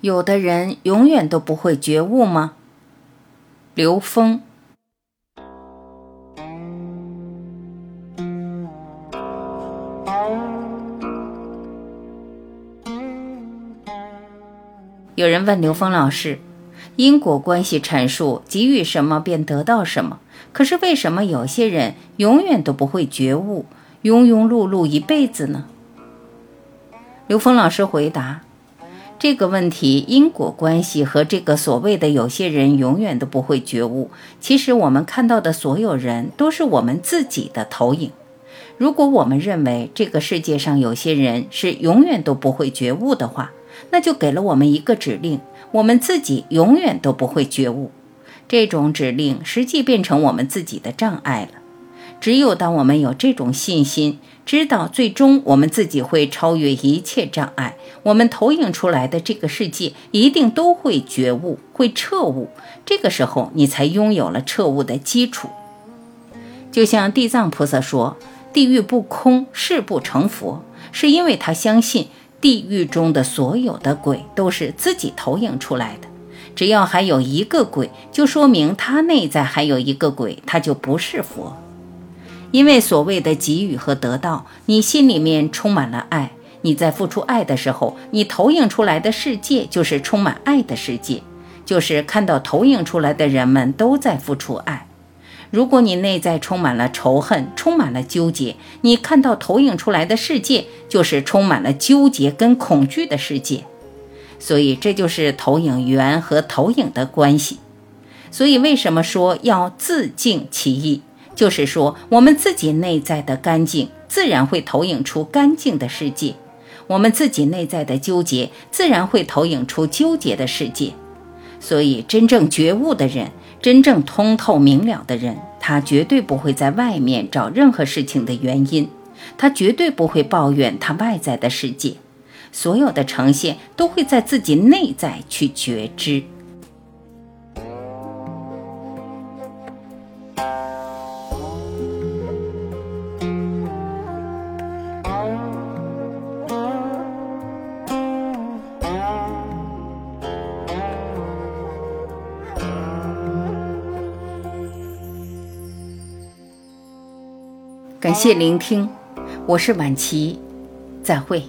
有的人永远都不会觉悟吗？刘峰。有人问刘峰老师：“因果关系阐述，给予什么便得到什么。可是为什么有些人永远都不会觉悟，庸庸碌碌一辈子呢？”刘峰老师回答。这个问题因果关系和这个所谓的有些人永远都不会觉悟，其实我们看到的所有人都是我们自己的投影。如果我们认为这个世界上有些人是永远都不会觉悟的话，那就给了我们一个指令：我们自己永远都不会觉悟。这种指令实际变成我们自己的障碍了。只有当我们有这种信心。知道最终我们自己会超越一切障碍，我们投影出来的这个世界一定都会觉悟，会彻悟。这个时候，你才拥有了彻悟的基础。就像地藏菩萨说：“地狱不空，誓不成佛。”是因为他相信地狱中的所有的鬼都是自己投影出来的。只要还有一个鬼，就说明他内在还有一个鬼，他就不是佛。因为所谓的给予和得到，你心里面充满了爱，你在付出爱的时候，你投影出来的世界就是充满爱的世界，就是看到投影出来的人们都在付出爱。如果你内在充满了仇恨，充满了纠结，你看到投影出来的世界就是充满了纠结跟恐惧的世界。所以这就是投影源和投影的关系。所以为什么说要自净其意？就是说，我们自己内在的干净，自然会投影出干净的世界；我们自己内在的纠结，自然会投影出纠结的世界。所以，真正觉悟的人，真正通透明了的人，他绝对不会在外面找任何事情的原因，他绝对不会抱怨他外在的世界，所有的呈现都会在自己内在去觉知。感谢聆听，我是晚琪，再会。